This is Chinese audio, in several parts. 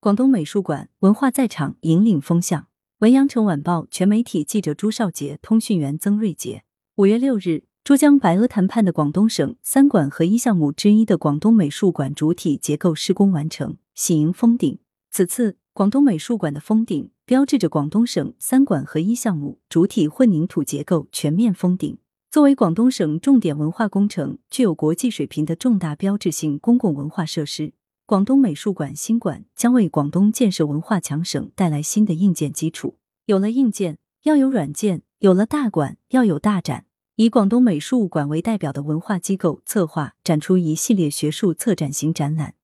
广东美术馆文化在场，引领风向。文阳城晚报全媒体记者朱少杰，通讯员曾瑞杰。五月六日，珠江白鹅潭畔的广东省三馆合一项目之一的广东美术馆主体结构施工完成，喜迎封顶。此次广东美术馆的封顶，标志着广东省三馆合一项目主体混凝土结构全面封顶。作为广东省重点文化工程，具有国际水平的重大标志性公共文化设施，广东美术馆新馆将为广东建设文化强省带来新的硬件基础。有了硬件，要有软件；有了大馆，要有大展。以广东美术馆为代表的文化机构策划展出一系列学术策展型展览，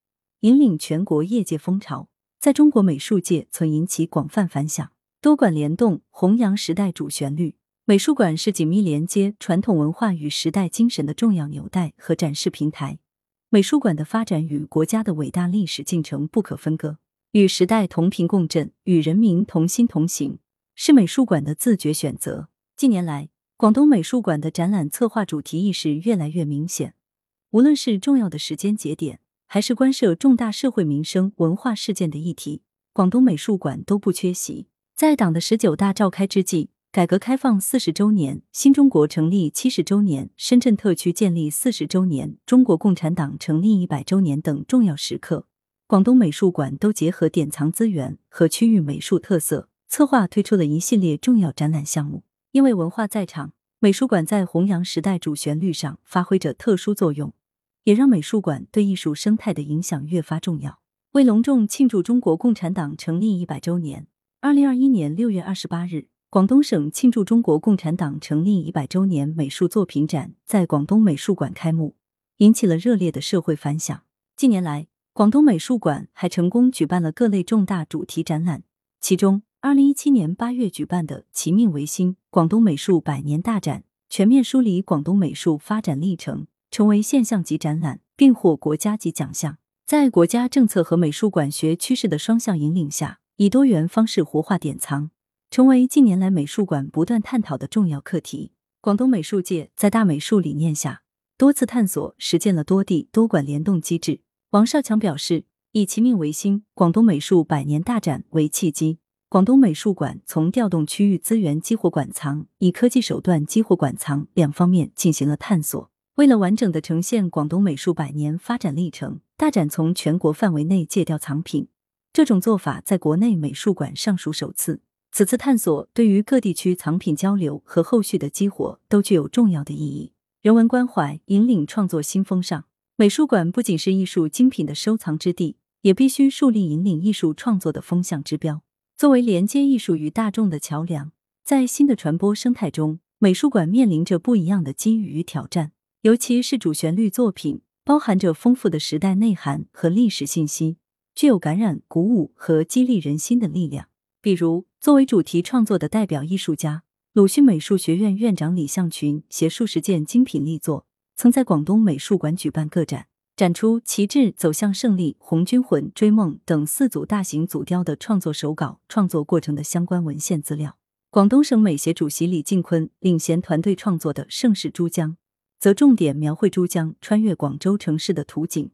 引领全国业界风潮，在中国美术界曾引起广泛反响。多馆联动，弘扬时代主旋律。美术馆是紧密连接传统文化与时代精神的重要纽带和展示平台。美术馆的发展与国家的伟大历史进程不可分割，与时代同频共振，与人民同心同行，是美术馆的自觉选择。近年来，广东美术馆的展览策划主题意识越来越明显，无论是重要的时间节点，还是关涉重大社会民生文化事件的议题，广东美术馆都不缺席。在党的十九大召开之际。改革开放四十周年、新中国成立七十周年、深圳特区建立四十周年、中国共产党成立一百周年等重要时刻，广东美术馆都结合典藏资源和区域美术特色，策划推出了一系列重要展览项目。因为文化在场，美术馆在弘扬时代主旋律上发挥着特殊作用，也让美术馆对艺术生态的影响越发重要。为隆重庆祝中国共产党成立一百周年，二零二一年六月二十八日。广东省庆祝中国共产党成立一百周年美术作品展在广东美术馆开幕，引起了热烈的社会反响。近年来，广东美术馆还成功举办了各类重大主题展览，其中，二零一七年八月举办的“其命维新”广东美术百年大展，全面梳理广东美术发展历程，成为现象级展览，并获国家级奖项。在国家政策和美术馆学趋势的双向引领下，以多元方式活化典藏。成为近年来美术馆不断探讨的重要课题。广东美术界在大美术理念下，多次探索实践了多地多馆联动机制。王少强表示，以其命维新广东美术百年大展为契机，广东美术馆从调动区域资源激活馆藏，以科技手段激活馆藏两方面进行了探索。为了完整的呈现广东美术百年发展历程，大展从全国范围内借调藏品，这种做法在国内美术馆尚属首次。此次探索对于各地区藏品交流和后续的激活都具有重要的意义。人文关怀引领创作新风尚，美术馆不仅是艺术精品的收藏之地，也必须树立引领艺术创作的风向之标。作为连接艺术与大众的桥梁，在新的传播生态中，美术馆面临着不一样的机遇与挑战。尤其是主旋律作品，包含着丰富的时代内涵和历史信息，具有感染、鼓舞和激励人心的力量。比如，作为主题创作的代表艺术家，鲁迅美术学院院长李向群携数十件精品力作，曾在广东美术馆举办个展，展出《旗帜走向胜利》《红军魂》《追梦》等四组大型组雕的创作手稿、创作过程的相关文献资料。广东省美协主席李进坤领衔团队创作的《盛世珠江》，则重点描绘珠江穿越广州城市的图景，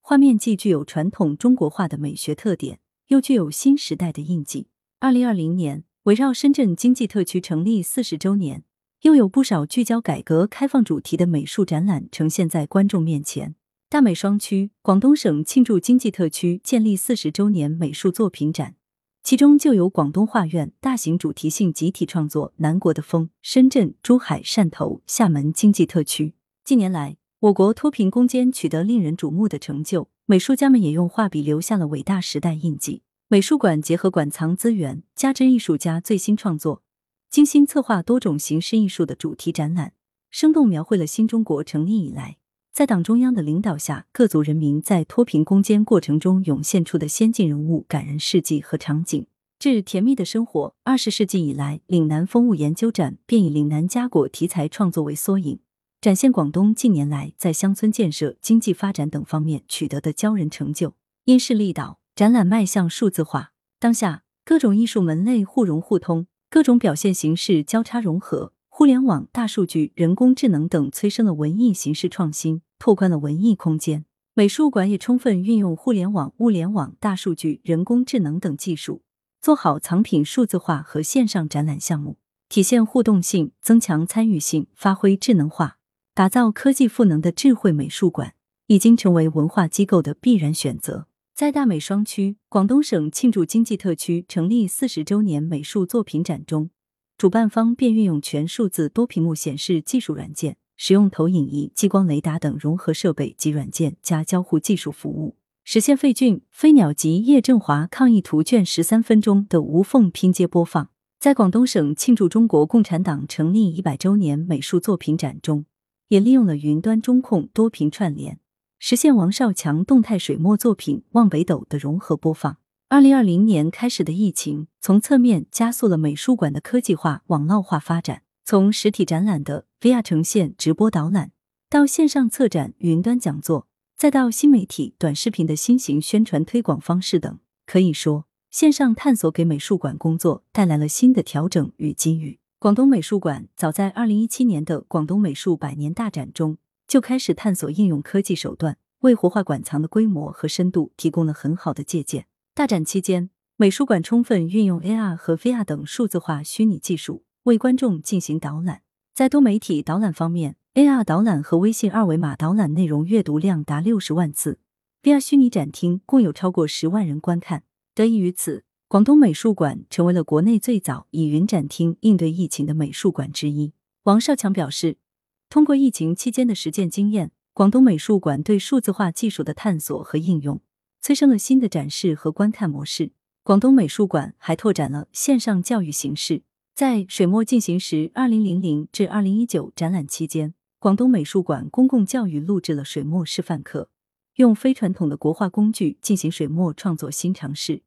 画面既具有传统中国画的美学特点，又具有新时代的印记。二零二零年，围绕深圳经济特区成立四十周年，又有不少聚焦改革开放主题的美术展览呈现在观众面前。大美双区，广东省庆祝经济特区建立四十周年美术作品展，其中就有广东画院大型主题性集体创作《南国的风》。深圳、珠海、汕头、厦门经济特区。近年来，我国脱贫攻坚取得令人瞩目的成就，美术家们也用画笔留下了伟大时代印记。美术馆结合馆藏资源，加之艺术家最新创作，精心策划多种形式艺术的主题展览，生动描绘了新中国成立以来，在党中央的领导下，各族人民在脱贫攻坚过程中涌现出的先进人物、感人事迹和场景。致甜蜜的生活，二十世纪以来，岭南风物研究展便以岭南佳果题材创作为缩影，展现广东近年来在乡村建设、经济发展等方面取得的骄人成就。因势利导。展览迈向数字化，当下各种艺术门类互融互通，各种表现形式交叉融合，互联网、大数据、人工智能等催生了文艺形式创新，拓宽了文艺空间。美术馆也充分运用互联网、物联网、大数据、人工智能等技术，做好藏品数字化和线上展览项目，体现互动性，增强参与性，发挥智能化，打造科技赋能的智慧美术馆，已经成为文化机构的必然选择。在大美双区，广东省庆祝经济特区成立四十周年美术作品展中，主办方便运用全数字多屏幕显示技术软件。使用投影仪、激光雷达等融合设备及软件加交互技术服务，实现费俊、飞鸟及叶振华抗议图卷十三分钟的无缝拼接播放。在广东省庆祝中国共产党成立一百周年美术作品展中，也利用了云端中控多屏串联，实现王少强动态水墨作品《望北斗》的融合播放。二零二零年开始的疫情，从侧面加速了美术馆的科技化、网络化发展。从实体展览的 VR 呈现、直播导览，到线上策展、云端讲座，再到新媒体、短视频的新型宣传推广方式等，可以说，线上探索给美术馆工作带来了新的调整与机遇。广东美术馆早在二零一七年的广东美术百年大展中，就开始探索应用科技手段，为活化馆藏的规模和深度提供了很好的借鉴。大展期间，美术馆充分运用 AR 和 VR 等数字化虚拟技术。为观众进行导览，在多媒体导览方面，AR 导览和微信二维码导览内容阅读量达六十万次，VR 虚拟展厅共有超过十万人观看。得益于此，广东美术馆成为了国内最早以云展厅应对疫情的美术馆之一。王少强表示，通过疫情期间的实践经验，广东美术馆对数字化技术的探索和应用，催生了新的展示和观看模式。广东美术馆还拓展了线上教育形式。在水墨进行时（二零零零至二零一九）展览期间，广东美术馆公共教育录制了水墨示范课，用非传统的国画工具进行水墨创作新尝试，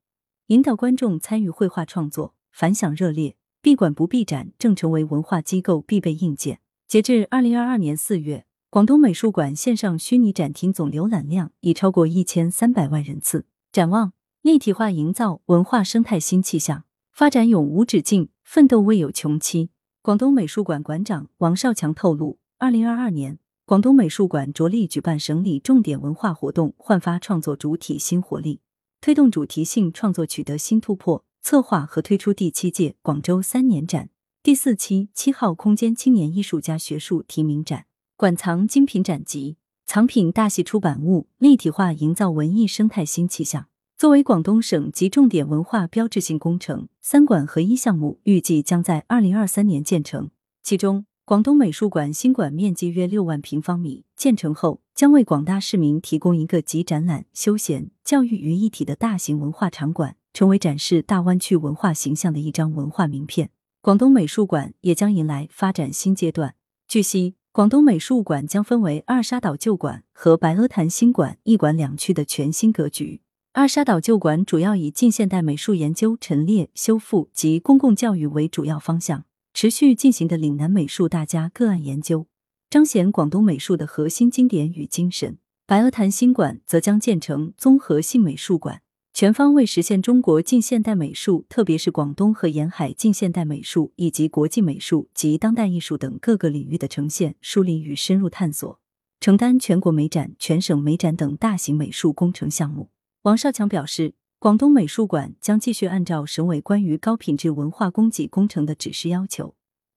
引导观众参与绘画创作，反响热烈。闭馆不闭展正成为文化机构必备硬件。截至二零二二年四月，广东美术馆线上虚拟展厅总浏览量已超过一千三百万人次。展望立体化，营造文化生态新气象，发展永无止境。奋斗未有穷期。广东美术馆馆长王少强透露，二零二二年，广东美术馆着力举办省里重点文化活动，焕发创作主体新活力，推动主题性创作取得新突破，策划和推出第七届广州三年展、第四期七号空间青年艺术家学术提名展，馆藏精品展集，藏品大系出版物，立体化营造文艺生态新气象。作为广东省级重点文化标志性工程，三馆合一项目预计将在二零二三年建成。其中，广东美术馆新馆面积约六万平方米，建成后将为广大市民提供一个集展览、休闲、教育于一体的大型文化场馆，成为展示大湾区文化形象的一张文化名片。广东美术馆也将迎来发展新阶段。据悉，广东美术馆将分为二沙岛旧馆和白鹅潭新馆一馆两区的全新格局。二沙岛旧馆主要以近现代美术研究、陈列、修复及公共教育为主要方向，持续进行的岭南美术大家个案研究，彰显广东美术的核心经典与精神。白鹅潭新馆则将建成综合性美术馆，全方位实现中国近现代美术，特别是广东和沿海近现代美术以及国际美术及当代艺术等各个领域的呈现、梳理与深入探索，承担全国美展、全省美展等大型美术工程项目。王少强表示，广东美术馆将继续按照省委关于高品质文化供给工程的指示要求，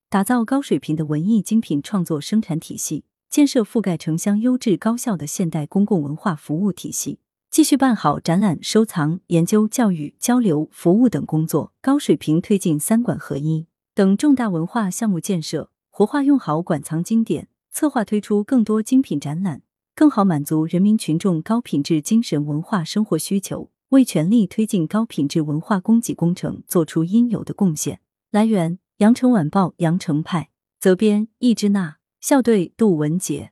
打造高水平的文艺精品创作生产体系，建设覆盖城乡优质高效的现代公共文化服务体系，继续办好展览、收藏、研究、教育、交流、服务等工作，高水平推进三馆合一等重大文化项目建设，活化用好馆藏经典，策划推出更多精品展览。更好满足人民群众高品质精神文化生活需求，为全力推进高品质文化供给工程做出应有的贡献。来源：羊城晚报羊城派，责编：易之娜，校对：杜文杰。